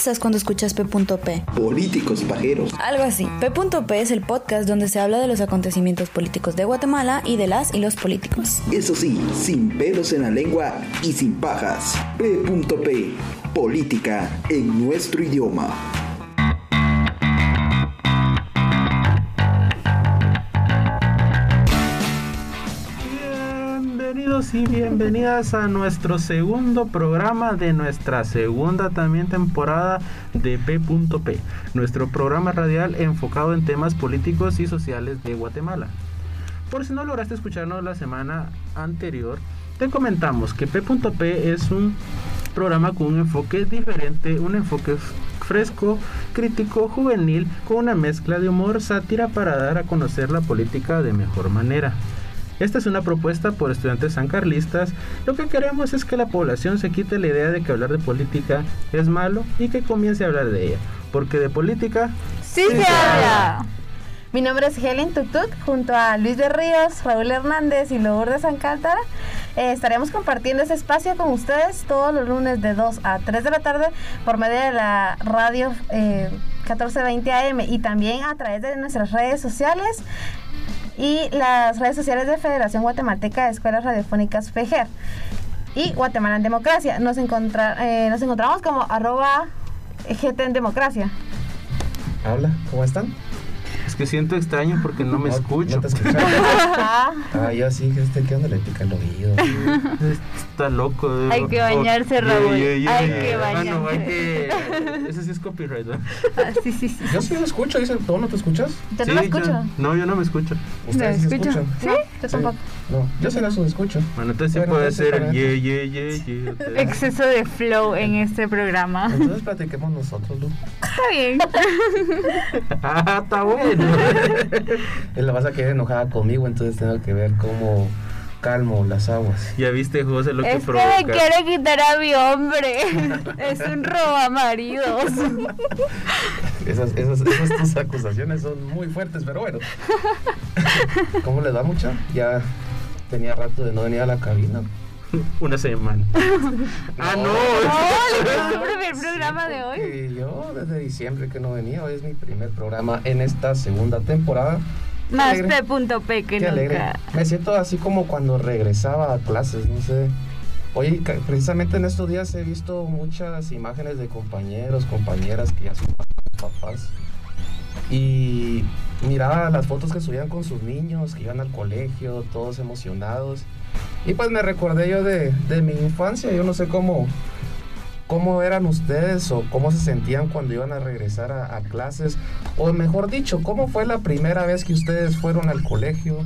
piensas cuando escuchas P.P? Políticos pajeros. Algo así. P.P es el podcast donde se habla de los acontecimientos políticos de Guatemala y de las y los políticos. Eso sí, sin pelos en la lengua y sin pajas. P.P. Política en nuestro idioma. Y bienvenidas a nuestro segundo programa de nuestra segunda también temporada de P.P, nuestro programa radial enfocado en temas políticos y sociales de Guatemala. Por si no lograste escucharnos la semana anterior, te comentamos que P.P es un programa con un enfoque diferente, un enfoque fresco, crítico, juvenil, con una mezcla de humor, sátira para dar a conocer la política de mejor manera. Esta es una propuesta por estudiantes sancarlistas. Lo que queremos es que la población se quite la idea de que hablar de política es malo y que comience a hablar de ella. Porque de política... ¡Sí, se habla! Mi nombre es Helen Tutuk, junto a Luis de Ríos, Raúl Hernández y Lourdes Sancáltara. Eh, estaremos compartiendo este espacio con ustedes todos los lunes de 2 a 3 de la tarde por medio de la radio eh, 1420 AM y también a través de nuestras redes sociales y las redes sociales de Federación Guatemalteca de Escuelas Radiofónicas FEGER y Guatemala en Democracia. Nos, encontra, eh, nos encontramos como arroba GT en Democracia. Hola, ¿cómo están? Que siento extraño porque no me escucho. ¿No te escuchas? ah, yo sí, que este que onda le pica el oído. Está loco. de- Hay que bañarse, Oh, Raúl. yeah, yeah, Hay yeah. que Ah, no, hay bañarse. que... Ese sí es copyright, ¿no? Ah, sí, sí, sí. Yo sí lo escucho, dice, ¿tú no te escuchas? Yo Sí, no lo yo- escucho. no, yo no me escucho. ¿Ustedes sí se escuchan? ¿Sí? Yo Sí. tampoco. No, yo sí los escucho. Bueno, entonces sí Bueno, puede ser yeah, yeah, yeah. exceso de flow en este programa. Entonces platiquemos nosotros, Lu. Está bien. Ah, está bueno. Y la vas a quedar enojada conmigo, entonces tengo que ver cómo calmo las aguas. ya viste, José, lo que Es que provoca. me quiere quitar a mi hombre. Es un robamaridos. Esas, esas, esas tus acusaciones son muy fuertes, pero bueno. ¿Cómo les va mucha? Ya tenía rato de no venir a la cabina. Una semana. ah, no. El primer programa de hoy. Yo desde diciembre que no venía, hoy es mi primer programa en esta segunda temporada. Más. P.P que Qué alegre. nunca. Me siento así como cuando regresaba a clases, no sé. Oye, precisamente en estos días he visto muchas imágenes de compañeros, compañeras que ya son papás. Y miraba las fotos que subían con sus niños, que iban al colegio, todos emocionados. Y pues me recordé yo de, de mi infancia, yo no sé cómo, cómo eran ustedes o cómo se sentían cuando iban a regresar a, clases. O mejor dicho, ¿cómo fue la primera vez que ustedes fueron al colegio?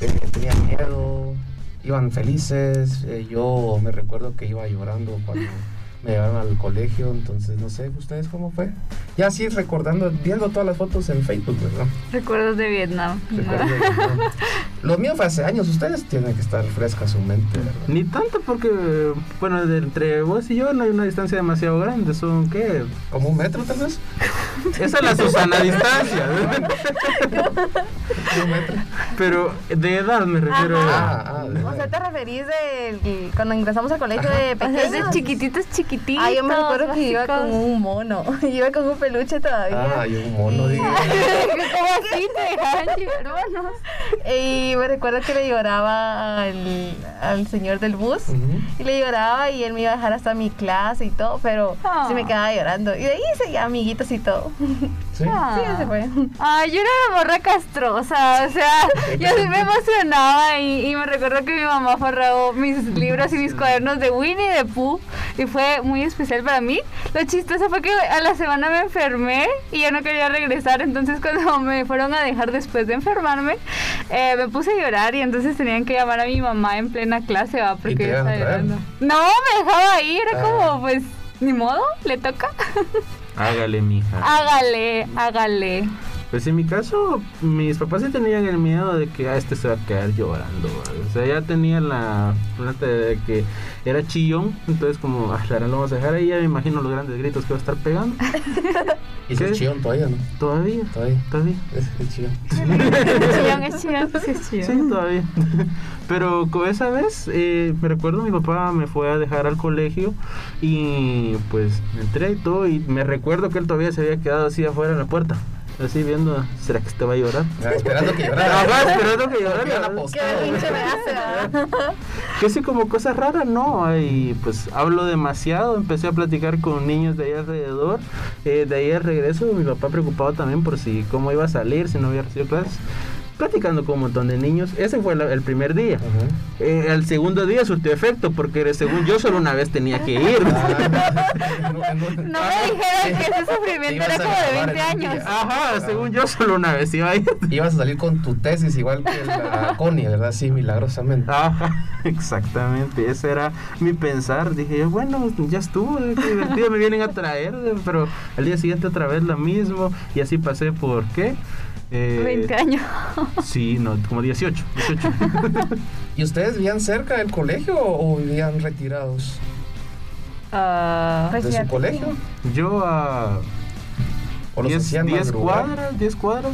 Eh, ¿Tenían miedo? ¿Iban felices? Eh, yo me recuerdo que iba llorando cuando me llevaron al colegio, entonces no sé, ¿ustedes cómo fue? Ya así recordando, viendo todas las fotos en Facebook, ¿verdad? Recuerdos de Vietnam. Recuerdo, ¿no? Lo mío fue hace años, ustedes tienen que estar fresca su mente, ¿verdad? Ni tanto porque, bueno, de entre vos y yo no hay una distancia demasiado grande. Son, ¿qué? ¿Como un metro tal vez? Esa es la Susana distancia. ¿Un metro? Pero de edad me refiero. Ah, ah, de O sea. ¿te referís de cuando ingresamos al colegio de O sea, pequeños? de chiquititos, chiquititos. Ah, yo me recuerdo que iba con un mono. Iba con un peluche todavía. Ah, y un mono, dije. ¿Cómo así te dejaban llevar? Y me recuerdo que le lloraba al, al señor del bus. Y le lloraba y él me iba a dejar hasta mi clase y todo, pero Ah. sí me quedaba llorando. Y de ahí seguía amiguitos y todo. Sí. Ah. Sí, se fue. Ay, yo era una morra castrosa, o sea, yo sí me emocionaba y, y me recuerdo que mi mamá forró mis libros y mis cuadernos de Winnie the Pooh y fue muy especial para mí. Lo chistoso fue que a la semana me enfermé y yo no quería regresar, entonces cuando me fueron a dejar después de enfermarme, eh, me puse a llorar y entonces tenían que llamar a mi mamá en plena clase, ¿va? Porque yo estaba llorando. No, me dejaba ahí, era Ah. como, pues, ni modo, le toca. Hágale, mija. hágale, hágale. Pues en mi caso, mis papás sí tenían el miedo de que a este se va a quedar llorando. ¿vale? O sea, ya tenía la planta de que era chillón, entonces como, ah, ahora lo vamos a dejar ahí, ya me imagino los grandes gritos que va a estar pegando. Y ¿Qué? es chillón todavía, ¿no? Todavía, Todavía. todavía. Es, es chillón. Es chillón, es chillón, sí, es chillón. Sí, todavía. Pero con esa vez, eh, me recuerdo mi papá me fue a dejar al colegio y pues me entré y todo y me recuerdo que él todavía se había quedado así afuera en la puerta. Así viendo, ¿será que este va a llorar? Ah, esperando que llorara. Ajá, esperando que llorara. Qué pinche me hace, ¿verdad? Que sí, como cosas raras, no. Y pues hablo demasiado. Empecé a platicar con niños de ahí alrededor. Eh, de ahí al regreso, mi papá preocupado también por si cómo iba a salir, si no había recibido clases. Platicando con un montón de niños. Ese fue la- el primer día. Ujú. Eh, el segundo día surtió efecto porque según yo solo una vez tenía que ir. Ah, no, no, No me dijeron que ese sufrimiento era como de grabar 20 en un años. día. Ajá, según yo solo una vez iba a ir. Ibas a salir con tu tesis igual que la Connie, ¿verdad? Sí, milagrosamente. Ajá, exactamente, ese era mi pensar. Dije yo, bueno, ya estuvo, eh, qué divertido, me vienen a traer, eh, pero al día siguiente otra vez lo mismo. Y así pasé por, ¿qué? Eh, 20 años. Sí, no, como 18. 18. ¿Y ustedes vivían cerca del colegio o vivían retirados Ah, Pues de su colegio? Yo a ¿O los 10, hacían 10 madrugar? cuadras, 10 cuadras.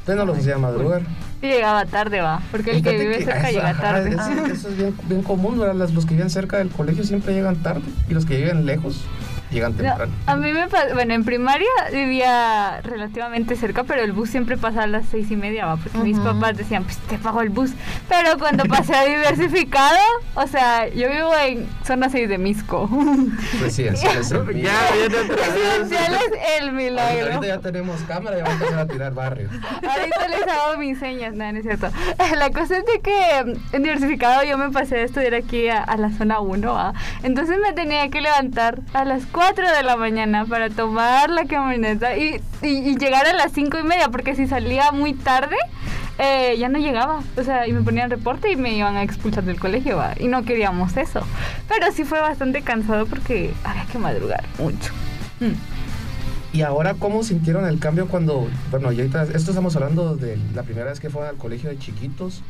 Ustedes no los hacían madrugar. y llegaba tarde, va. Porque el que vive que- cerca ah, llega ajá, tarde. Eso, eso es bien, bien común, ¿verdad? Las- los que viven cerca del colegio siempre llegan tarde y los que viven lejos llegan No, temprano. a mí me pasó, bueno, en primaria vivía relativamente cerca, pero el bus siempre pasaba a las seis y media, va, porque mis papás decían, pues te pago el bus. Pero cuando pasé a diversificado, o sea, yo vivo en zona 6 de Misco. Residencial es el Ya, ya te Residencial es el Ahorita, milagro. ahorita ya tenemos cámara y vamos a empezar a tirar barrio. Ahorita les hago mis señas, no, no es cierto. La cosa es de que mm, en diversificado yo me pasé a estudiar aquí a, a la zona 1, ¿va? entonces me tenía que levantar a las 4 de la mañana para tomar la camioneta y, y- y llegar a las 5 y media, porque si salía muy tarde, eh, ya no llegaba. O sea, y me ponían reporte y me iban a expulsar del colegio, ¿va? y no queríamos eso. Pero sí fue bastante cansado porque había que madrugar mucho. Mm. Y ahora, ¿cómo sintieron el cambio cuando, bueno, y ahorita, esto estamos hablando de la primera vez que fueron al colegio de chiquitos,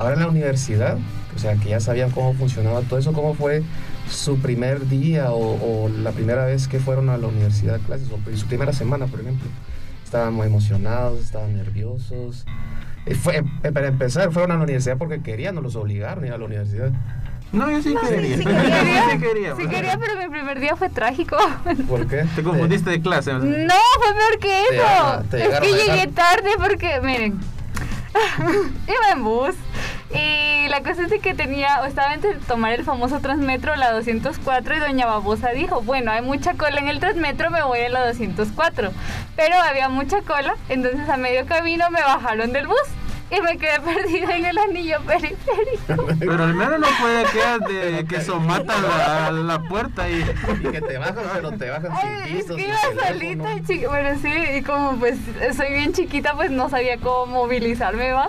ahora en la universidad, o sea, que ya sabían cómo funcionaba todo eso, ¿cómo fue su primer día o, o la primera vez que fueron a la universidad a clases, o su primera semana, por ejemplo? ¿Estaban muy emocionados, estaban nerviosos? Eh, Fue, eh, para empezar, fueron a la universidad porque querían, no los obligaron a ir a la universidad. No, yo sí quería. sí Yo quería. sí quería. Sí quería, pero mi primer día fue trágico. ¿Por qué? Te confundiste de clase. No, fue peor que Te eso. a- te es que llegué tarde porque, miren, iba en bus y la cosa es de que tenía, o estaba entre tomar el famoso Transmetro, la 204, y doña Babosa dijo, bueno, hay mucha cola en el Transmetro, me voy a la 204. Pero había mucha cola, entonces a medio camino me bajaron del bus y me quedé perdida en el anillo periférico. Pero al menos no puede quedar de que somata la, la puerta y. Y que te bajan, pero te bajan sin Ay, es pisos, que sin iba solita, chiqui- bueno, sí, y como pues soy bien chiquita, pues no sabía cómo movilizarme, ¿va?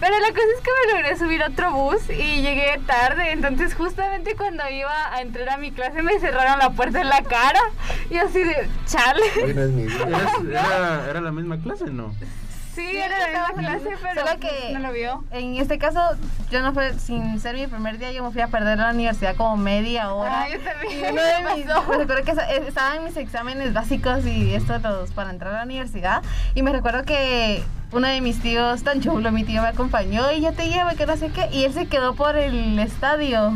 Pero la cosa es que me logré subir a otro bus y llegué tarde, entonces justamente cuando iba a entrar a mi clase me cerraron la puerta en la cara y así de, chale. Hoy no es mi día. Eras- Era, era la misma clase, ¿no? Sí, era la misma clase, pero Solo que no lo vio. en este caso, yo no fue, sin ser mi primer día, yo me fui a perder la universidad como media hora. Ah, yo uno de mis, me recuerdo que eh, estaba en mis exámenes básicos y esto todos para entrar a la universidad. Y me recuerdo que uno de mis tíos, tan chulo, mi tío me acompañó y yo te llevo, que no sé qué. Y él se quedó por el estadio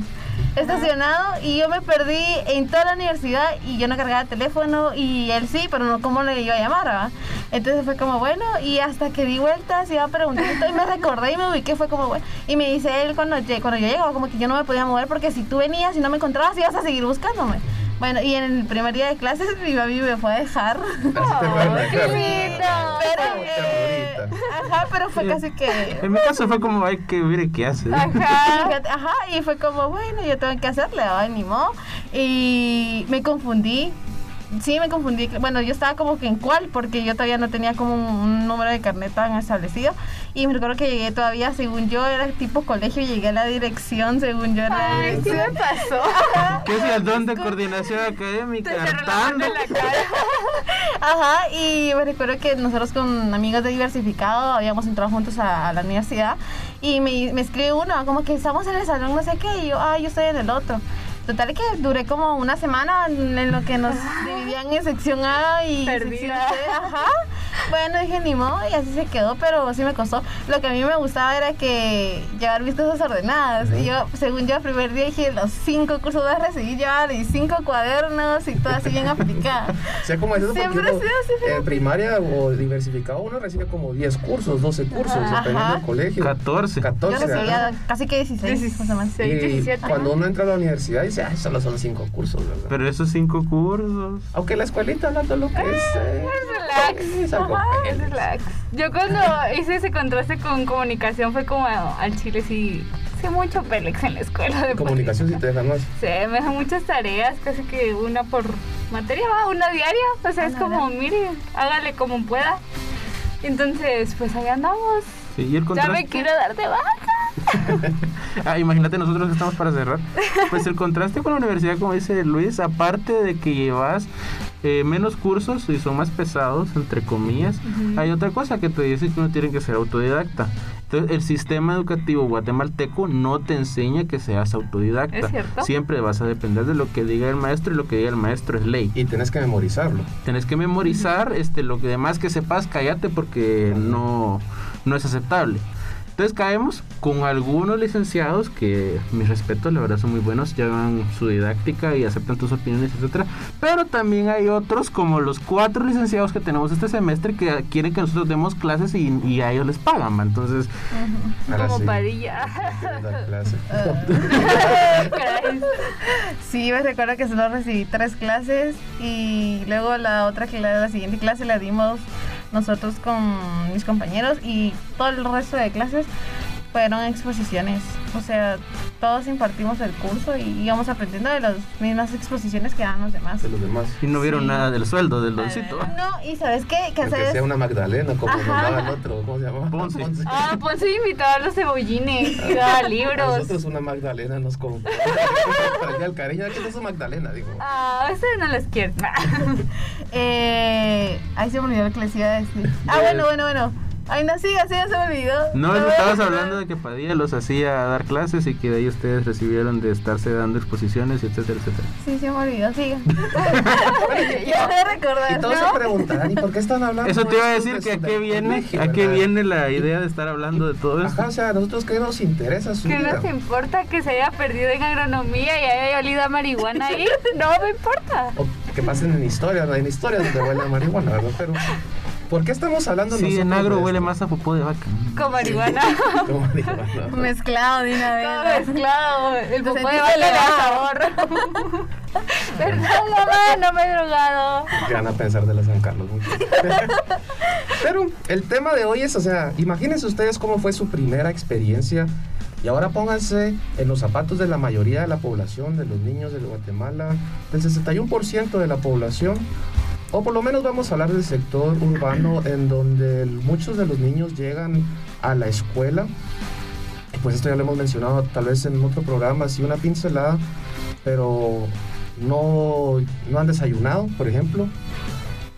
estacionado y yo me perdí en toda la universidad y yo no cargaba teléfono y él sí, pero no cómo le iba a llamar, ¿va? Entonces fue como bueno y hasta que di vueltas iba preguntando y me recordé y me ubiqué, fue como bueno. Y me dice él cuando, cuando yo llegaba como que yo no me podía mover porque si tú venías y no me encontrabas ibas a seguir buscándome. Bueno, y en el primer día de clases mi mami me fue a dejar. Qué lindo. Pero, eh, ajá, pero fue casi que... En mi caso fue como, hay que ver qué hace. Ajá. Ajá, y fue como, bueno, yo tengo que hacerle, ¿va? ni modo. Y me confundí. Sí, me confundí. Bueno, yo estaba como que en cuál, porque yo todavía no tenía como un, un número de carnet tan establecido. Y me recuerdo que llegué todavía, según yo, era tipo colegio, llegué a la dirección, según yo era Ay, sí dirección. me pasó. ¿Qué es el don de coordinación académica? Te la cara. Ajá, y me recuerdo que nosotros con amigos de Diversificado habíamos entrado juntos a, a la universidad y me, me escribe uno, como que estamos en el salón no sé qué, y yo, ah, yo estoy en el otro. Total que duré como una semana en lo que nos dividían en sección A y sección Perdida. C, ajá. Bueno, dije ni modo y así se quedó, pero sí me costó. Lo que a mí me gustaba era que llevar vistas desordenadas. Y yo, según yo, el primer día dije, los cinco cursos vas a recibir, llevar y cinco cuadernos y todo así bien aplicada. O sea, como es eso, Siempre uno, ha sido así, en primaria o diversificado uno recibe como 10 cursos, 12 cursos, Ajá. dependiendo del colegio. 14. 14. Yo recibía ajá. casi que 16, más o menos. Y 17. cuando uno entra a la universidad dice, ah, solo son 5 cursos, ¿verdad? Pero esos cinco cursos. Aunque la escuelita hablando lo que es. eh, Relax. es algo Ajá, es relax. Yo cuando hice ese contraste con comunicación fue como al chile sí, sí mucho pelex en la escuela de Comunicación si te dejan más. Sí, me dejan muchas tareas, casi que una por materia, va, una diaria. O sea, es como, mire, hágale como pueda. Entonces, pues ahí andamos. Sí, y el Ya me quiero dar de baja. Ah, imagínate nosotros que estamos para cerrar. Pues el contraste con la universidad, como dice Luis, aparte de que llevas eh, menos cursos y son más pesados, entre comillas, hay otra cosa que te dice que uno tiene que ser autodidacta. Entonces, el sistema educativo guatemalteco no te enseña que seas autodidacta. ¿Es cierto? Siempre vas a depender de lo que diga el maestro y lo que diga el maestro es ley. Y tienes que memorizarlo. Tenés que memorizar este, lo que demás que sepas, cállate porque no, no es aceptable. Entonces caemos con algunos licenciados que, mis respetos, la verdad son muy buenos, llevan su didáctica y aceptan tus opiniones, etcétera. Pero también hay otros, como los cuatro licenciados que tenemos este semestre, que quieren que nosotros demos clases y, y a ellos les pagan. ¿va? Entonces, Ahora como sí, clase. Caray. Sí, me recuerdo que solo recibí tres clases y luego la otra la, la siguiente clase la dimos nosotros con mis compañeros y todo el resto de clases fueron exposiciones. O sea, todos impartimos el curso y íbamos aprendiendo de las mismas exposiciones que dan los demás. De los demás. y no vieron Sí. nada del sueldo, del doncito. No, y ¿sabes qué? Que sea una Magdalena, como daba el otro, ¿cómo se llama? Ponce. Ah, sí, invitaba a los cebollines, y daba A libros. Nosotros una Magdalena nos compró. El cariño no es Magdalena, digo. Ah, ustedes no los quieren. Eh, ahí se me olvidó lo que les iba a decir. Ah, De- bueno, bueno, bueno. Ay, no, siga, siga, se me olvidó. No, estabas hablando de que Padilla los hacía dar clases y que de ahí ustedes recibieron de estarse dando exposiciones, etcétera, etcétera. Sí, se me olvidó, siga. ya voy a recordar. Y todos ¿no? se preguntarán, ¿y por qué están hablando? Eso te iba a decir de que a qué viene, a qué viene la idea de estar hablando de todo esto. Ajá, o sea, a nosotros qué nos interesa su ¿Qué vida. nos importa que se haya perdido en agronomía y haya olido a marihuana ahí? No me importa. O que pasen en historias, ¿no? en historias donde huele a marihuana, ¿verdad? Pero, ¿por qué estamos hablando Sí, nosotros en agro de huele esto? más a popó de vaca. Con marihuana. Como marihuana. Mezclado de una Todo vez. mezclado. El popó de vaca le da sabor. Perdón, mamá, no me he drogado. ¿Qué van a pensar de la San Carlos? mucho? Pero el tema de hoy es, o sea, imagínense ustedes cómo fue su primera experiencia y ahora pónganse en los zapatos de la mayoría de la población, de los niños de Guatemala, del 61% de la población, o por lo menos vamos a hablar del sector urbano en donde muchos de los niños llegan a la escuela. Pues esto ya lo hemos mencionado tal vez en otro programa, así una pincelada, pero no, no han desayunado, por ejemplo,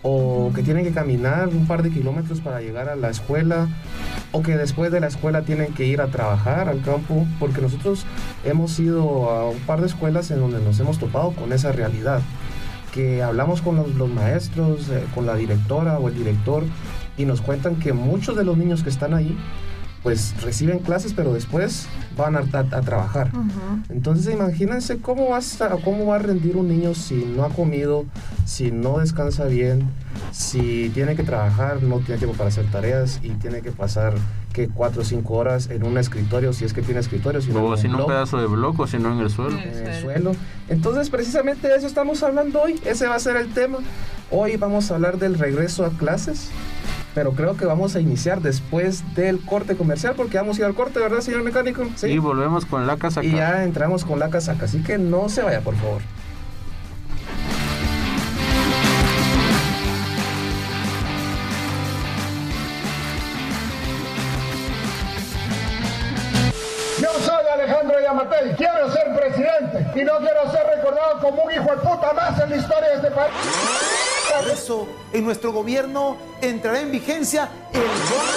o que tienen que caminar un par de kilómetros para llegar a la escuela, o que después de la escuela tienen que ir a trabajar al campo, porque nosotros hemos ido a un par de escuelas en donde nos hemos topado con esa realidad, que hablamos con los, los maestros, eh, con la directora o el director, y nos cuentan que muchos de los niños que están ahí, pues reciben clases, pero después van a, a- a trabajar. Ujú. Entonces imagínense cómo va, a cómo va a rendir un niño si no ha comido, si no descansa bien, si tiene que trabajar, no tiene tiempo para hacer tareas y tiene que pasar que cuatro o cinco horas en un escritorio, si es que tiene escritorio, si no, en O si no un pedazo de bloco, si no en el suelo. en el suelo. Entonces precisamente de eso estamos hablando hoy, ese va a ser el tema. Hoy vamos a hablar del regreso a clases. Pero creo que vamos a iniciar después del corte comercial, porque vamos a ir al corte, ¿verdad, señor mecánico? Y volvemos con la casa. Y ya entramos con la casaca, así que no se vaya, por favor. Yo soy Alejandro Yamatei, quiero presidente y no quiero ser recordado como un hijo de puta más en la historia de este país. eso, en nuestro gobierno entrará en vigencia el bono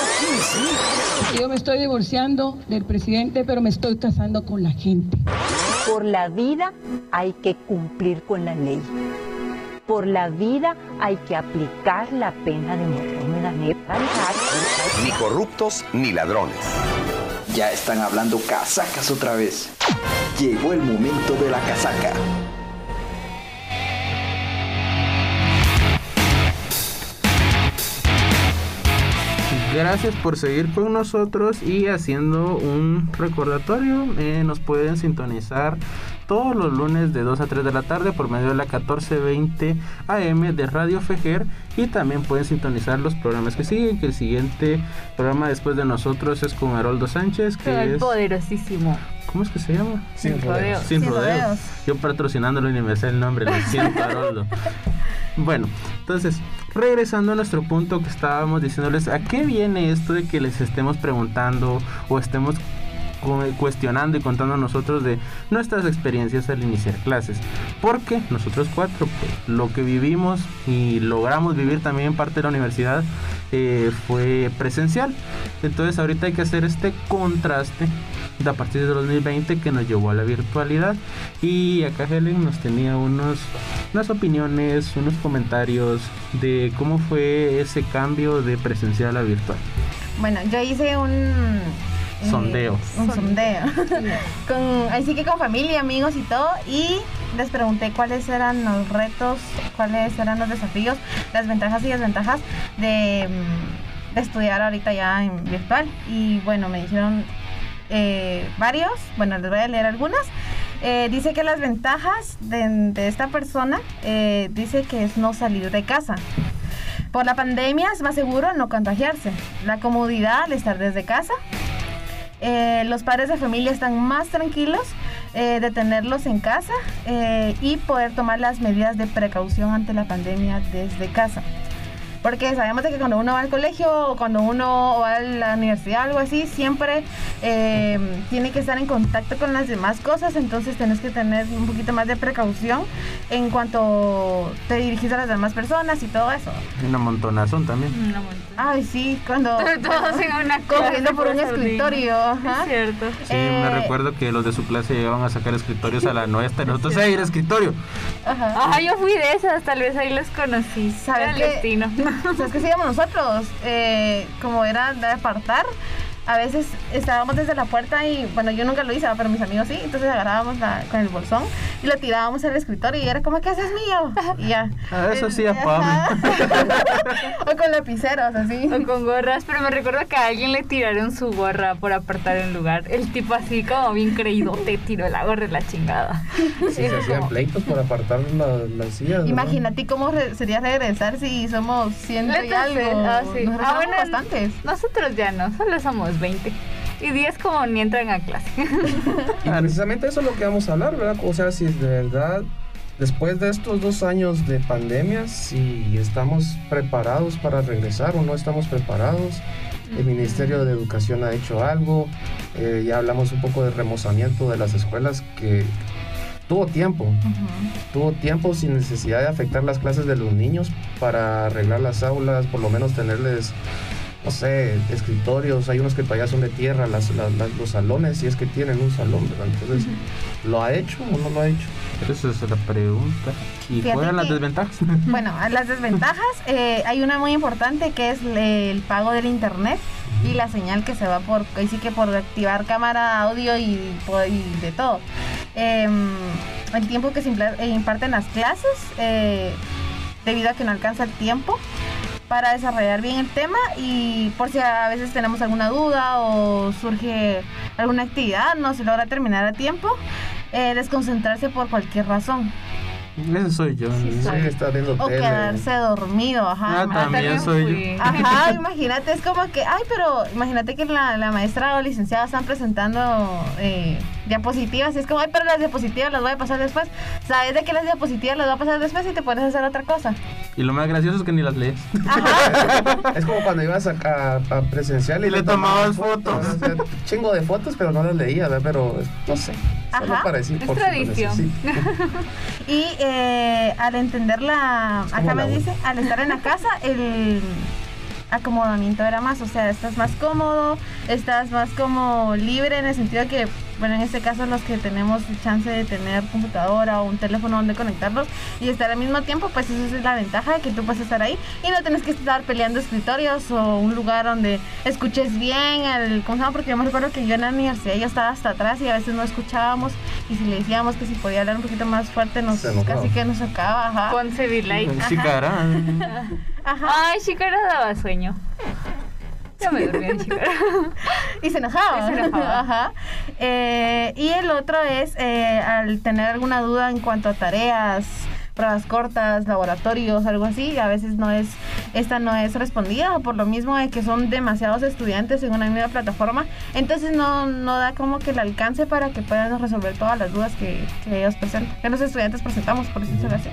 15. Yo me estoy divorciando del presidente, pero me estoy casando con la gente. Por la vida hay que cumplir con la ley. Por la vida hay que aplicar la pena de muerte. Ni corruptos ni ladrones. Ya están hablando casacas otra vez. Llegó el momento de la casaca. Gracias por seguir con nosotros y haciendo un recordatorio. Eh, nos pueden sintonizar todos los lunes de 2 a 3 de la tarde por medio de la 1420 AM de Radio Fejer y también pueden sintonizar los programas que siguen, que el siguiente programa después de nosotros es con Haroldo Sánchez, que El es... poderosísimo. ¿Cómo es que se llama? Sin rodeos. Sin, Sin rodeos. rodeos. Yo patrocinándolo y ni me sé el nombre, lo siento, Haroldo. Bueno, entonces, regresando a nuestro punto que estábamos diciéndoles, ¿a qué viene esto de que les estemos preguntando o estemos cuestionando y contando a nosotros de nuestras experiencias al iniciar clases? Porque nosotros cuatro, pues, lo que vivimos y logramos vivir también en parte de la universidad eh, fue presencial. Entonces ahorita hay que hacer este contraste a partir de 2020 que nos llevó a la virtualidad y acá Helen nos tenía unos unas opiniones, unos comentarios de cómo fue ese cambio de presencial a virtual. Bueno, yo hice un... Sondeo. Un sondeo. con, así que con familia, amigos y todo. Y les pregunté cuáles eran los retos, cuáles eran los desafíos, las ventajas y desventajas de, mm, de estudiar ahorita ya en virtual. Y bueno, me dijeron eh, varios. Bueno, les voy a leer algunas. Eh, dice que las ventajas de, de esta persona, eh, dice que es no salir de casa. Por la pandemia es más seguro no contagiarse. La comodidad al estar desde casa. Eh, los padres de familia están más tranquilos eh, de tenerlos en casa eh, y poder tomar las medidas de precaución ante la pandemia desde casa. Porque sabemos de que cuando uno va al colegio o cuando uno va a la universidad algo así, siempre eh, tiene que estar en contacto con las demás cosas, entonces tienes que tener un poquito más de precaución en cuanto te dirigís a las demás personas y todo eso. Una montonazón también. Ay, sí, cuando... Todos en una Corriendo por un escritorio. ajá. Es cierto. Sí, me recuerdo que los de su clase llegaban a sacar escritorios a la nuestra y nosotros, ¡ey, el escritorio! Ajá. Ah, yo fui de esas, tal vez ahí los conocí. ¿Sabes Era destino. ¿Sabes qué hacíamos nosotros? Eh, como era de apartar, a veces estábamos desde la puerta y, bueno, yo nunca lo hice, pero mis amigos sí, entonces agarrábamos la- con el bolsón y lo tirábamos al escritorio y era como, ¿qué haces mío? Y ya. Ah, eso sí, Ajá. Pame. o con lapiceros, así. O con gorras, pero me recuerdo que a alguien le tiraron su gorra por apartar un lugar. El tipo así como bien creído te tiró la gorra y la chingada. Sí, se hacían pleitos por apartar la- las sillas. Imagínate cómo re- sería regresar si somos ciento y algo. ah, sí. Nos Ah, bueno, bastantes. Nosotros ya no, solo somos 20. Y 10 como ni entran a clase. Y precisamente eso es lo que vamos a hablar, ¿verdad? O sea, si de verdad, después de estos dos años de pandemia, si estamos preparados para regresar o no estamos preparados. El Ministerio de Educación ha hecho algo. eh, ya hablamos un poco de remozamiento de las escuelas que tuvo tiempo. Tuvo tiempo sin necesidad de afectar las clases de los niños para arreglar las aulas, por lo menos tenerles no sé, escritorios, hay unos que todavía son de tierra, las, las- las- los salones, si es que tienen un salón, ¿verdad? Entonces, ¿lo ha hecho o no lo ha hecho? Esa es la pregunta. ¿Y Fíjate cuáles las desventajas? Bueno, a las desventajas eh, hay una muy importante que es el pago del internet y la señal que se va por, ahí sí que por activar cámara, audio y, de todo. Em, el tiempo que se eh, imparten las clases, eh, debido a que no alcanza el tiempo para desarrollar bien el tema y por si a veces tenemos alguna duda o surge alguna actividad, no se logra terminar a tiempo, eh, desconcentrarse por cualquier razón. Ese soy yo. Sí, soy. está viendo O tele. quedarse dormido, ajá. Ah, también soy yo. Ajá, imagínate, es como que, ay, pero imagínate que la, la maestra o licenciada están presentando eh, diapositivas y es como, ay, pero las diapositivas las voy a pasar después. Sabes de que las diapositivas las voy a pasar después y te pones a hacer otra cosa. Y lo más gracioso es que ni las lees. Es como cuando ibas a, a- a presencial y, Y le tomabas fotos. O sea, chingo de fotos, pero no las leía, ¿verdad? pero no sé. Ajá. para decir Es por tradición. Y eh, al entender la. Acá me dice, al estar en la casa, el acomodamiento era más. O sea, estás más cómodo, estás más como libre en el sentido que, bueno, en este caso, los que tenemos chance de tener computadora o un teléfono donde conectarlos y estar al mismo tiempo, pues esa es la ventaja de que tú puedes estar ahí y no tienes que estar peleando escritorios o un lugar donde escuches bien el. ¿Cómo se llama? Porque yo me recuerdo que yo en la universidad yo estaba hasta atrás y a veces no escuchábamos y si le decíamos que si podía hablar un poquito más fuerte nos casi que nos sacaba, ajá. Ponce Vilay. Chicara. Ajá. Ay, Chicara daba sueño. Ya me dormí en Chicara. Y se enojaba. Y se enojaba. Ajá. Eh, y el otro es eh, al tener alguna duda en cuanto a tareas, pruebas cortas, laboratorios, algo así, a veces no es, esta no es respondida, por lo mismo de que son demasiados estudiantes en una misma plataforma, entonces no, no da como que el alcance para que puedan resolver todas las dudas que, que ellos presentan, que los estudiantes presentamos, por decirlo así.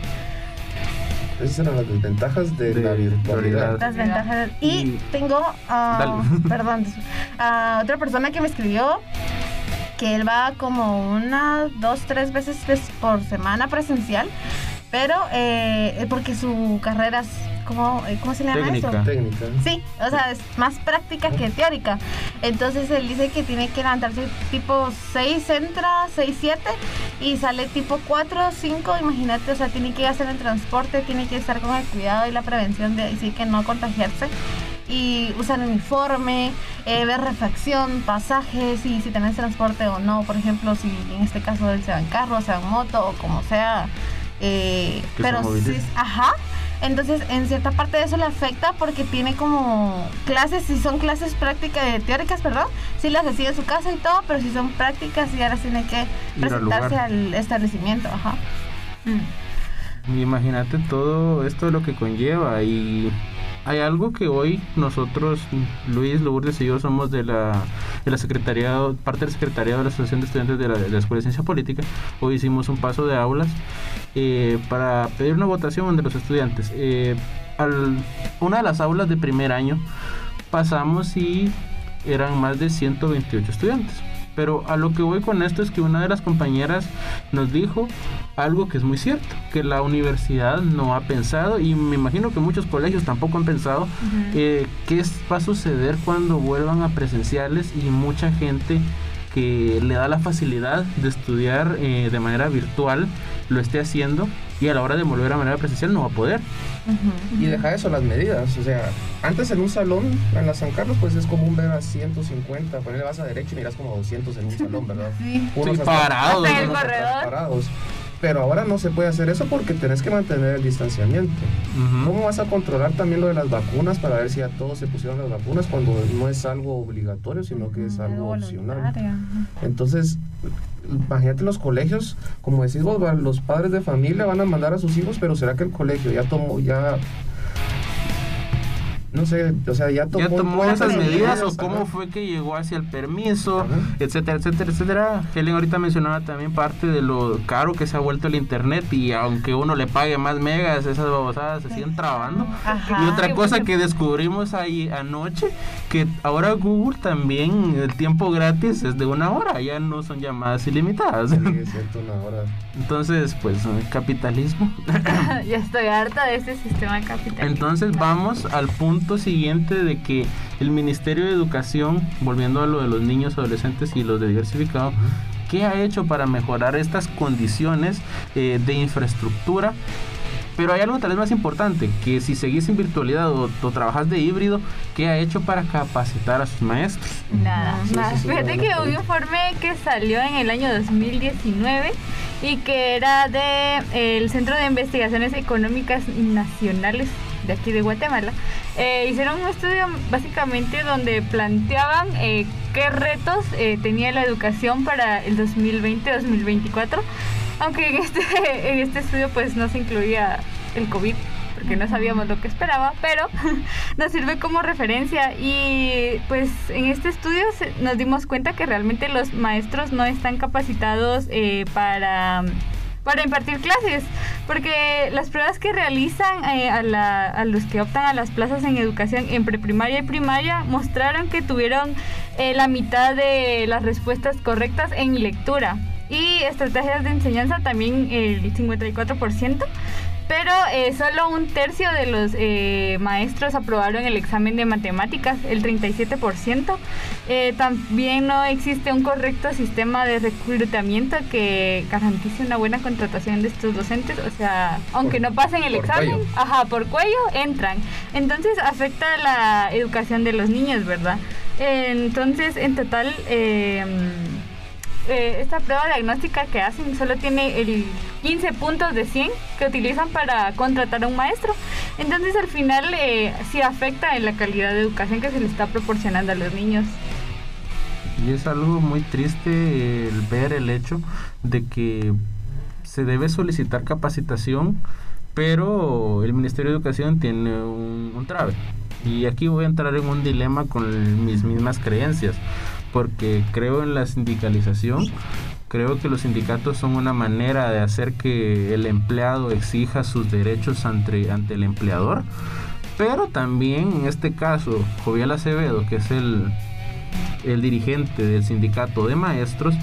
Esas eran las desventajas de, De la virtualidad. virtualidad. Las ventajas. Y Y- tengo, ah, Dale. perdón, a otra persona que me escribió que él va como una, dos, tres veces por semana presencial, pero eh, porque su carrera es, ¿cómo, eh, ¿cómo se le llama Técnica. eso? Técnica. Sí, o sea, es más práctica que teórica. Entonces él dice que tiene que levantarse tipo 6, entra 6, 7 y sale tipo 4, 5, imagínate, o sea, tiene que hacer el transporte, tiene que estar con el cuidado y la prevención de así que no contagiarse. Y usar uniforme, eh, ver refacción, pasajes y si tenés transporte o no. Por ejemplo, si en este caso él se va en carro, se va en moto o como sea. Eh, pero sí, ajá. Entonces, en cierta parte de eso le afecta porque tiene como clases, si son clases prácticas, eh, teóricas, perdón, sí las recibe en su casa y todo, pero si son prácticas, sí ahora tiene que presentarse al establecimiento, ajá. Mm. Imagínate todo esto lo que conlleva y hay algo que hoy nosotros, Luis, Lourdes y yo somos de la, de la secretariado, parte del secretariado de la Asociación de Estudiantes de la, de la Escuela de Ciencia Política. Hoy hicimos un paso de aulas eh, para pedir una votación de los estudiantes. Eh, al, una de las aulas de primer año pasamos y eran más de 128 estudiantes. Pero a lo que voy con esto es que una de las compañeras nos dijo algo que es muy cierto, que la universidad no ha pensado y me imagino que muchos colegios tampoco han pensado eh, qué va a suceder cuando vuelvan a presenciales y mucha gente que le da la facilidad de estudiar eh, de manera virtual lo esté haciendo y a la hora de volver a manera presencial no va a poder. Y deja eso, las medidas. O sea, antes en un salón, en la San Carlos, pues es común ver a 150. Ponele vas a derecho y miras como 200 en un salón, ¿verdad? Sí. Unos Sí, hasta- parados. Hasta el unos atrás corredor. parados. Pero ahora no se puede hacer eso porque tenés que mantener el distanciamiento. ¿Cómo vas a controlar también lo de las vacunas para ver si a todos se pusieron las vacunas cuando no es algo obligatorio, sino que es algo opcional? Entonces, imagínate los colegios, como decís vos, los padres de familia van a mandar a sus hijos, pero ¿será que el colegio ya tomó, ya... No sé, o sea, ya tomó, ya tomó esas medidas o cómo fue que llegó hacia el permiso, Ajá. etcétera, etcétera, etcétera. Helen ahorita mencionaba también parte de lo caro que se ha vuelto el internet y aunque uno le pague más megas, esas babosadas se siguen trabando. Ajá. Y otra cosa que descubrimos ahí anoche, que ahora Google también el tiempo gratis es de una hora, ya no son llamadas ilimitadas. Sí, es cierto, una hora. Entonces, pues, capitalismo. ya estoy harta de este sistema capitalista. Entonces vamos al punto siguiente de que el Ministerio de Educación, volviendo a lo de los niños, adolescentes y los de diversificado, ¿qué ha hecho para mejorar estas condiciones eh, de infraestructura? Pero hay algo tal vez más importante, que si seguís en virtualidad o, o trabajas de híbrido, ¿qué ha hecho para capacitar a sus maestros? Nada, Sí, nada. sí, sí, Fíjate que no, un informe que salió en el año 2019 y que era de eh, el Centro de Investigaciones Económicas Nacionales de aquí de Guatemala, eh, hicieron un estudio básicamente donde planteaban eh, qué retos eh, tenía la educación para el 2020-2024, aunque en este, en este estudio pues no se incluía el COVID, porque no sabíamos lo que esperaba, pero nos sirve como referencia y pues en este estudio nos dimos cuenta que realmente los maestros no están capacitados para para impartir clases, porque las pruebas que realizan eh, a, la, a, los que optan a las plazas en educación en preprimaria y primaria mostraron que tuvieron eh, la mitad de las respuestas correctas en lectura y estrategias de enseñanza también el 54% pero eh, solo un tercio de los eh, maestros aprobaron el examen de matemáticas, el 37%. Eh, también no existe un correcto sistema de reclutamiento que garantice una buena contratación de estos docentes, o sea, aunque no pasen el examen, ajá, por cuello entran. Entonces afecta la educación de los niños, ¿verdad? entonces, en total eh, esta prueba diagnóstica que hacen solo tiene el 15 puntos de 100 que utilizan para contratar a un maestro. Entonces al final eh, sí afecta en la calidad de educación que se le está proporcionando a los niños. Y es algo muy triste el ver el hecho de que se debe solicitar capacitación, pero el Ministerio de Educación tiene un, un trave. Y aquí voy a entrar en un dilema con mis mismas creencias porque creo en la sindicalización. Creo que los sindicatos son una manera de hacer que el empleado exija sus derechos ante, el empleador. Pero también en este caso, Jovial Acevedo, que es el dirigente del sindicato de maestros,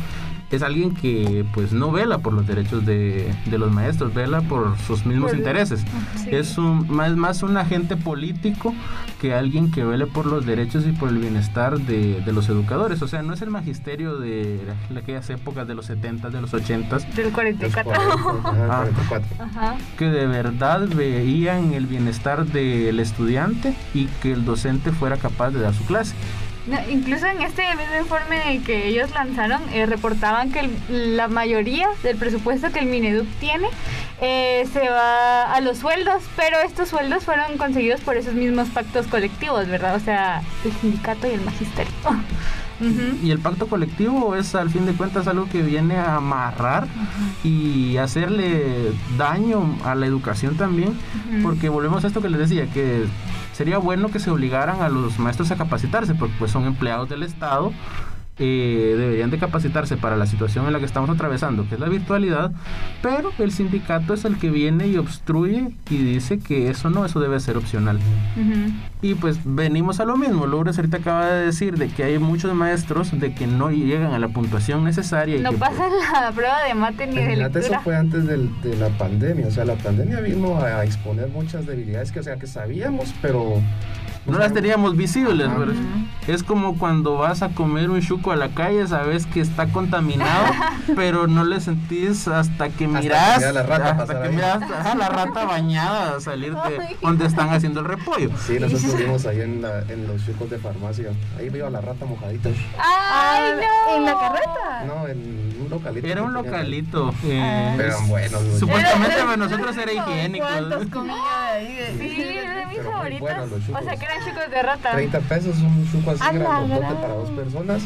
es alguien que pues no vela por los derechos de, los maestros, vela por sus mismos intereses. Es un, más, más un agente político que alguien que vele por los derechos y por el bienestar de, los educadores. O sea, no es el magisterio de aquellas épocas de los 70, de los 80. Del 44. Que de verdad veían el bienestar del estudiante y que el docente fuera capaz de dar su clase incluso en este mismo informe que ellos lanzaron, eh, reportaban que la mayoría del presupuesto que el Mineduc tiene eh, se va a los sueldos, pero estos sueldos fueron conseguidos por esos mismos pactos colectivos, ¿verdad? O sea, el sindicato y el magisterio. Y el pacto colectivo es al fin de cuentas algo que viene a amarrar y hacerle daño a la educación también, porque volvemos a esto que les decía, que sería bueno que se obligaran a los maestros a capacitarse, porque pues son empleados del Estado eh, deberían de capacitarse para la situación en la que estamos atravesando, que es la virtualidad, pero el sindicato es el que viene y obstruye y dice que eso no, eso debe ser opcional. Y pues venimos a lo mismo, Lourdes ahorita acaba de decir de que hay muchos maestros de que no llegan a la puntuación necesaria. Y no pasan la prueba de mate ni de lectura. Eso fue antes de la pandemia, o sea, la pandemia vino a exponer muchas debilidades que, o sea, que sabíamos, pero no las teníamos visibles. Es como cuando vas a comer un chuco a la calle, sabes que está contaminado, pero no le sentís hasta que miras. Hasta que la rata, hasta que miras a la rata bañada a salir de donde están haciendo el repollo. Sí, nosotros estuvimos ahí en, en los chucos de farmacia. Ahí veo a la rata mojadita. ¡Ay, no! ¿En la carreta? No, en un localito. Era un localito. Eh, pero bueno. Supuestamente para nosotros era higiénico. ¿Cuántos comía ahí? Sí, de mis favoritos. O sea, que eran chicos de rata. 30 pesos un chuco así para dos personas.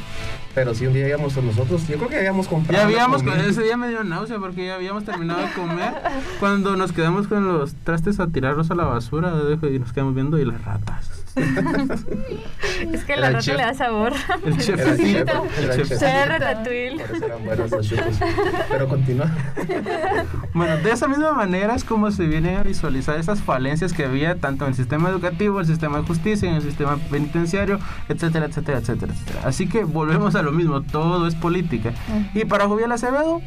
Pero si un día íbamos nosotros, yo creo que habíamos comprado. Ya habíamos, ese día me dio náusea porque ya habíamos terminado de comer. cuando nos quedamos con los trastes a tirarlos a la basura y nos quedamos viendo y las ratas. es que la rata le da sabor. El chef. El chef. ratatouille. Pero continúa. Bueno, de esa misma manera es como se vienen a visualizar esas falencias que había tanto en el sistema educativo, el sistema de justicia, en el sistema penitenciario, etcétera, etcétera, etcétera, etcétera. Así que volvemos a lo mismo, todo es política. Y para Jovial Acevedo,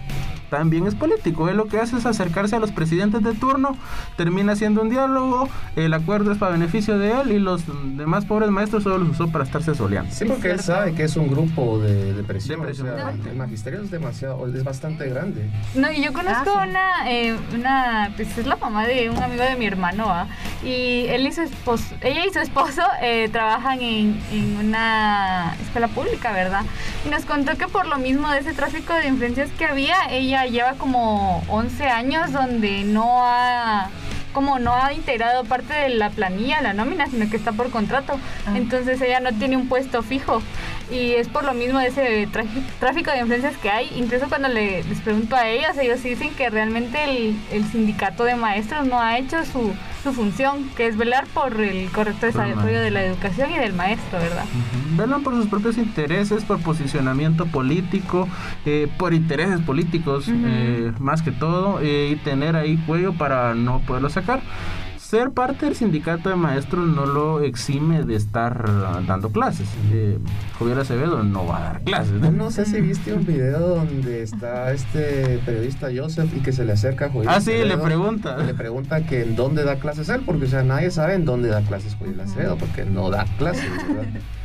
también es político. Él lo que hace es acercarse a los presidentes de turno, termina haciendo un diálogo, el acuerdo es para beneficio de él y los demás pobres maestros solo los usó para estarse soleando. Sí, porque él sabe que es un grupo de, de presión. El magisterio es demasiado, es bastante grande. No, y yo conozco ah, una, eh, una, pues es la mamá de un amigo de mi hermano, y él y su esposo, ella y su esposo eh, trabajan en, en una escuela pública, ¿verdad? Y nos contó que por lo mismo de ese tráfico de influencias que había, ella lleva como 11 años donde no ha como no ha integrado parte de la planilla, la nómina, sino que está por contrato. Ah. Entonces ella no tiene un puesto fijo. Y es por lo mismo de ese tráfico de influencias que hay. Incluso cuando le, les pregunto a ellas, ellos dicen que realmente el, el sindicato de maestros no ha hecho su, su función, que es velar por el correcto desarrollo de la educación y del maestro, ¿verdad? Velan por sus propios intereses, por posicionamiento político, eh, por intereses políticos, eh, más que todo, eh, y tener ahí cuello para no poderlo sacar ser parte del sindicato de maestros no lo exime de estar uh, dando clases. Eh, Javier Acevedo no va a dar clases. ¿no? no sé si viste un video donde está este periodista Joseph y que se le acerca a Javier Ah, sí, le pregunta. Le pregunta que en dónde da clases él, porque o sea, nadie sabe en dónde da clases Javier Acevedo, porque no da clases, ¿verdad?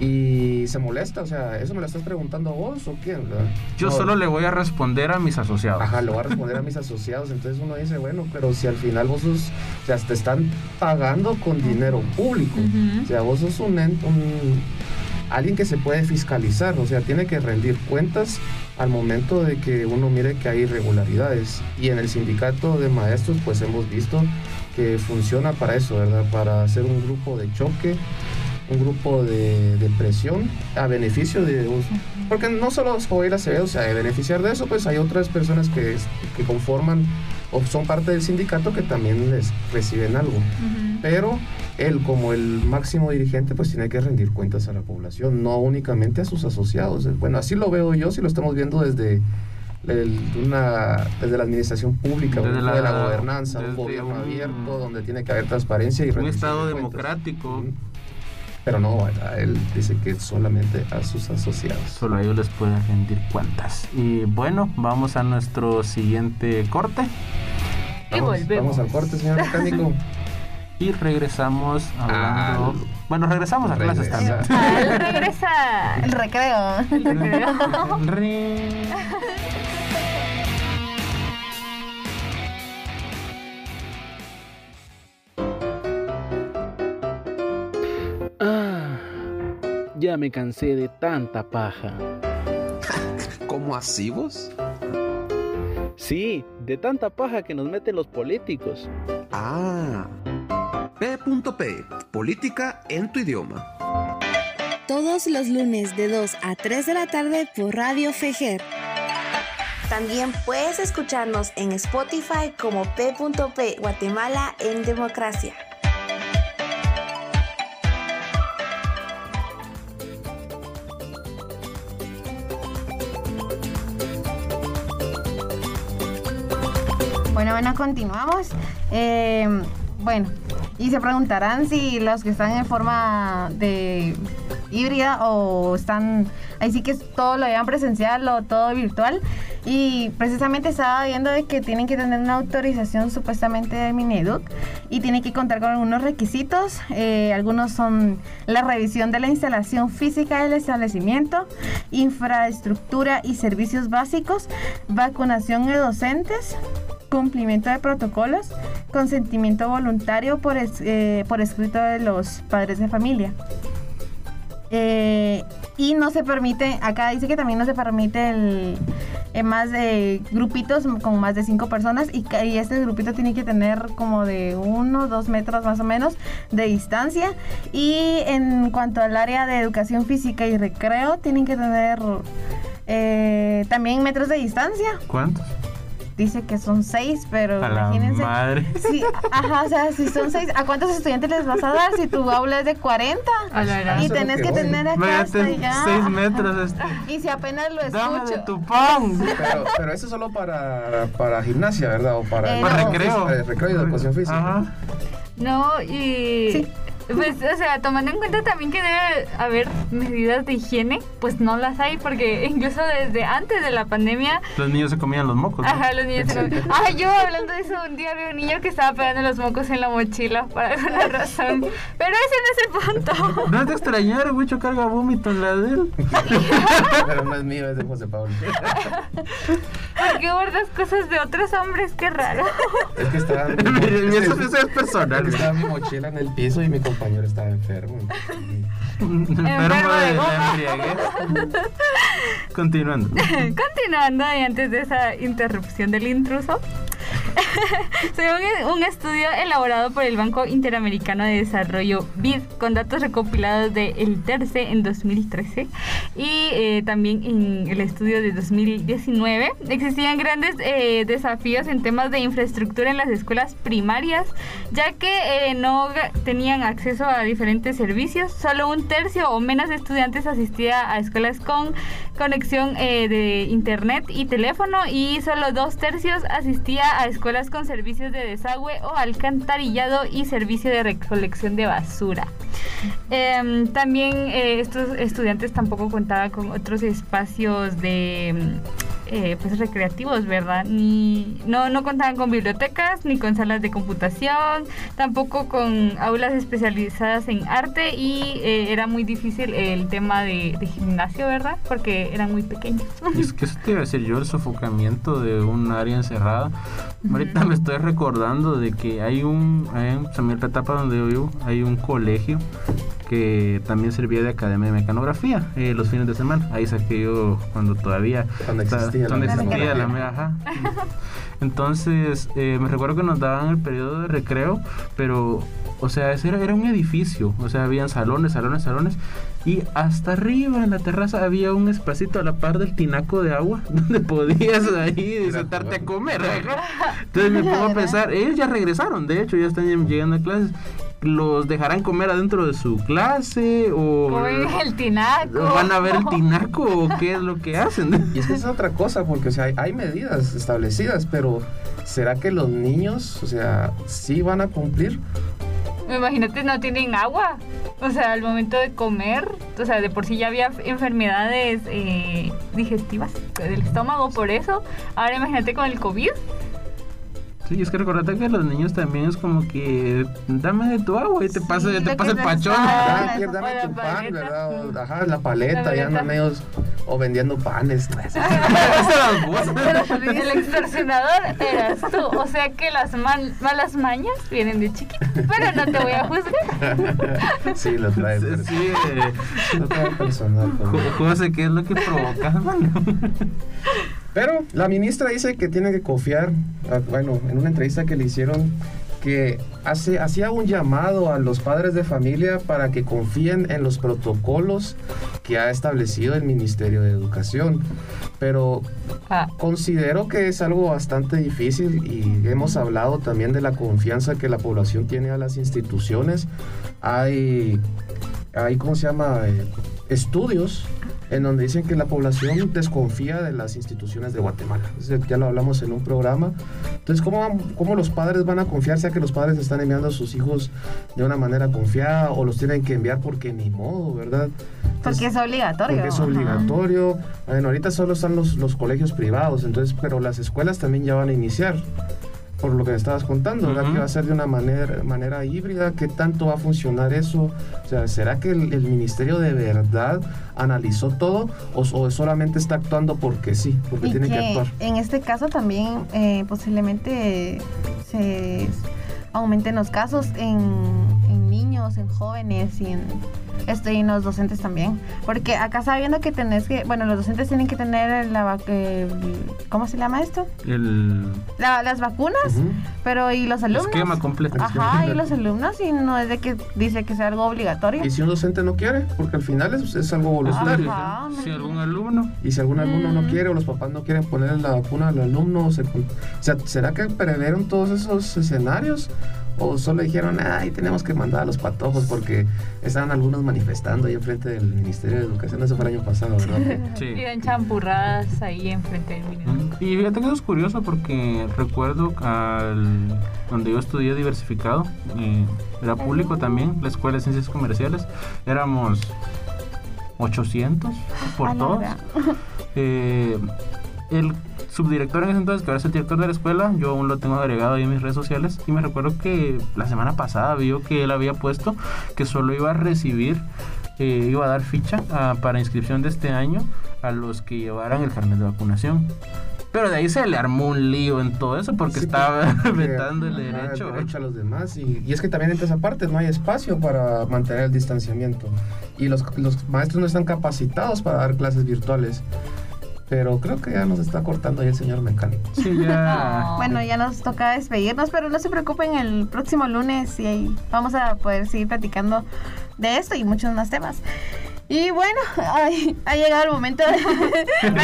y se molesta, o sea, ¿eso me lo estás preguntando vos o quién? ¿verdad? Yo No, solo le voy a responder a mis asociados. Ajá, lo voy a responder a mis asociados. Entonces uno dice, bueno, pero si al final vos sos, o sea, te están pagando con dinero público. O sea, vos sos un, un- alguien que se puede fiscalizar, o sea, tiene que rendir cuentas al momento de que uno mire que hay irregularidades. Y en el sindicato de maestros, pues hemos visto que funciona para eso, ¿verdad? Para hacer un grupo de choque un grupo de, de presión a beneficio de porque no solo Joel Acevedo se ha de beneficiar de eso, pues hay otras personas que, es- que conforman o son parte del sindicato que también les reciben algo. Pero él como el máximo dirigente pues tiene que rendir cuentas a la población, no únicamente a sus asociados. Bueno, así lo veo yo, si lo estamos viendo desde el- una, desde la administración pública, Desde un la- de la gobernanza, un gobierno un- abierto donde tiene que haber transparencia y Un estado de cuentas. democrático. Pero no, él dice que solamente a sus asociados. Solo a ellos les pueden rendir cuentas. Y bueno, vamos a nuestro siguiente corte. Y volvemos. Vamos al corte, señor mecánico. Y regresamos hablando. Al- Bueno, regresamos a clases Regresa. también. Regresa. El recreo. El recreo. Re- ya me cansé de tanta paja. ¿Cómo así vos? Sí, de tanta paja que nos meten los políticos. Ah. P.P. Política en tu idioma. Todos los lunes de 2 a 3 de la tarde por Radio Fejer. También puedes escucharnos en Spotify como P.P. Guatemala en Democracia. Continuamos. Eh, bueno, y se preguntarán si los que están en forma de híbrida o están, ahí sí que todo lo llevan presencial o todo virtual. Y precisamente estaba viendo de que tienen que tener una autorización supuestamente de Mineduc y tienen que contar con algunos requisitos. Eh, algunos son la revisión de la instalación física del establecimiento, infraestructura y servicios básicos, vacunación de docentes, cumplimiento de protocolos, consentimiento voluntario por, es- eh, por escrito de los padres de familia. Eh, y no se permite, acá dice que también no se permite el, eh, más de grupitos con más de cinco personas y, y este grupito tiene que tener como de uno, dos metros más o menos de distancia. Y en cuanto al área de educación física y recreo, tienen que tener eh, también metros de distancia. ¿Cuántos? Dice que son seis, pero A la imagínense. madre. Sí, ajá, o sea, si son seis, ¿a cuántos estudiantes les vas a dar si tu aula es de 40? A la gran. Y tenés que que tener acá hasta allá. seis metros este. Y si apenas lo Dame de escucho. tu pan. Pero, pero eso es solo para, para gimnasia, ¿verdad? O para, Eh, Para no. recreo. Eh, recreo y educación física. Ajá. No, y Sí. Pues, o sea, tomando en cuenta también que debe haber medidas de higiene, pues no las hay, porque incluso desde antes de la pandemia, Los niños se comían los mocos. ¿no? ajá, los niños se comen- Ah, yo hablando de eso, un día vi un niño que estaba pegando los mocos en la mochila por alguna razón. Pero ese no es el punto. No es de extrañar, el bicho carga vómito en la de él. Pero no es mío, es de José Pablo. ¿Por qué guardas cosas de otros hombres? Qué raro. Es que estaba. Eso, eso es personal. Estaba mi mochila en el piso y mi compañero estaba enfermo. Enfermo Enfermo de de la goma. embriaguez. Continuando. Continuando, y antes de esa interrupción del intruso, Según un estudio elaborado por el Banco Interamericano de Desarrollo BID con datos recopilados de El Terce en 2013 y eh, también en el estudio de 2019, existían grandes eh, desafíos en temas de infraestructura en las escuelas primarias, ya que eh, no tenían acceso a diferentes servicios. Solo un tercio o menos de estudiantes asistía a escuelas con conexión de internet y teléfono y solo dos tercios asistía a escuelas con servicios de desagüe o alcantarillado y servicio de recolección de basura. Em, también eh, estos estudiantes tampoco contaban con otros espacios de eh, pues recreativos, ¿verdad? Ni, no, no contaban con bibliotecas, ni con salas de computación, tampoco con aulas especializadas en arte y eh, era muy difícil el tema de, gimnasio, ¿verdad? Porque eran muy pequeños. Es que eso te iba a decir yo, el sofocamiento de un área encerrada. Ahorita me estoy recordando de que hay un, en la etapa donde yo vivo, hay un colegio que también servía de academia de mecanografía eh, los fines de semana. Ahí saqué yo cuando todavía cuando existía, la, existía la, Entonces, eh, me recuerdo que nos daban el periodo de recreo, pero, o sea, ese era, era un edificio, o sea, habían salones, salones, salones, y hasta arriba en la terraza había un espacito a la par del tinaco de agua donde podías ahí sentarte a comer. Entonces me pongo a pensar, ellos ya regresaron, de hecho, ya están llegando a clases los dejarán comer adentro de su clase o el tinaco. van a ver el tinaco o qué es lo que hacen. Y es que es otra cosa porque o sea hay, medidas establecidas pero será que los niños o sea sí van a cumplir imagínate no tienen agua. O sea al momento de comer o sea de por sí ya había enfermedades eh, digestivas del estómago por eso. Ahora imagínate con el covid Sí, es que recordate que los niños también es como que dame de tu agua y te pasa, te pasa el pachón. Ah, dame tu pan, ¿verdad? ajá, la paleta, ya andan ellos o vendiendo panes. el extorsionador eras tú. O sea que las malas mañas vienen de chiquito. Pero no te voy a juzgar. sí, lo trae. Sí, sí eh, lo trae personal. José, ¿qué es lo que provocas, mano? Pero la ministra dice que tiene que confiar, ah, bueno, en una entrevista que le hicieron, que hace, hacía un llamado a los padres de familia para que confíen en los protocolos que ha establecido el Ministerio de Educación. Pero ah. considero que es algo bastante difícil y hemos hablado también de la confianza que la población tiene a las instituciones. Hay, hay ¿cómo se llama? Eh, estudios en donde dicen que la población desconfía de las instituciones de Guatemala. Ya lo hablamos en un programa. Entonces, ¿cómo, ¿cómo los padres van a confiar? Sea que los padres están enviando a sus hijos de una manera confiada o los tienen que enviar porque ni modo, ¿verdad? porque es obligatorio. Porque es obligatorio. Bueno, ahorita solo están los, los colegios privados, entonces, pero las escuelas también ya van a iniciar por lo que me estabas contando, ¿verdad? Que va a ser de una manera, manera híbrida, ¿qué tanto va a funcionar eso? O sea, ¿será que el, ministerio de verdad analizó todo o, solamente está actuando porque sí, porque tiene que, actuar? En este caso también eh, posiblemente se aumenten los casos en, en niños, en jóvenes y en estoy en los docentes también. Porque acá sabiendo que tenés que, bueno, los docentes tienen que tener la, eh, ¿cómo se llama esto? El... las vacunas, pero ¿y los alumnos? Esquema completo. Ajá, y los alumnos, y no es de que dice que sea algo obligatorio. ¿Y si un docente no quiere? Porque al final es, es algo voluntario. si algún alumno. Y si algún alumno no mm. quiere o los papás no quieren poner la vacuna al alumno, o sea, ¿será que previeron todos esos escenarios? O solo dijeron, ay, tenemos que mandar a los patojos porque estaban algunos manifestando ahí enfrente del Ministerio de Educación, eso fue el año pasado, ¿verdad? Sí. Y en champurradas ahí enfrente del Ministerio. Y fíjate que eso es curioso porque recuerdo al, donde yo estudié diversificado, eh, era público también, la Escuela de Ciencias Comerciales, éramos 800 por todos. Eh, el subdirector en ese entonces, que ahora es el director de la escuela, yo aún lo tengo agregado ahí en mis redes sociales y me recuerdo que la semana pasada vio que él había puesto que solo iba a recibir, eh, iba a dar ficha ah, para inscripción de este año a los que llevaran el carnet de vacunación. Pero de ahí se le armó un lío en todo eso porque estaba vetando el derecho. a los demás. Y, y, es que también en esa parte no hay espacio para mantener el distanciamiento. Y los, los maestros no están capacitados para dar clases virtuales. Pero creo que ya nos está cortando ahí el señor mecánico. Sí, ya. Bueno, ya nos toca despedirnos, pero no se preocupen, el próximo lunes y ahí vamos a poder seguir platicando de esto y muchos más temas. Y bueno, ay, ha llegado el momento de...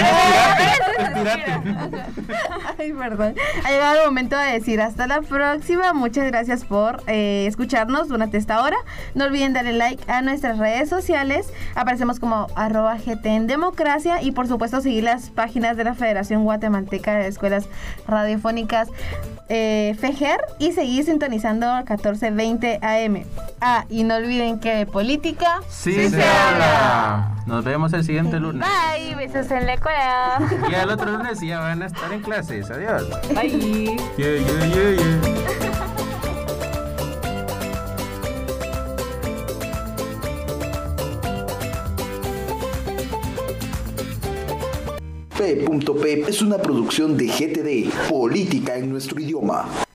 Ay, perdón. Ha llegado el momento de decir hasta la próxima. Muchas gracias por eh, escucharnos durante esta hora. No olviden darle like a nuestras redes sociales. Aparecemos como arroba GT en Democracia y por supuesto seguir las páginas de la Federación Guatemalteca de Escuelas Radiofónicas eh, FEGER y seguir sintonizando 1420 AM. Ah, y no olviden que de política Sí, se habla. Nos vemos el siguiente lunes. Bye, besos en la cola. Y el otro lunes ya van a estar en clases. Adiós. Bye. Yeah, yeah, yeah, yeah. P.P es una producción de GTD, Política en nuestro idioma.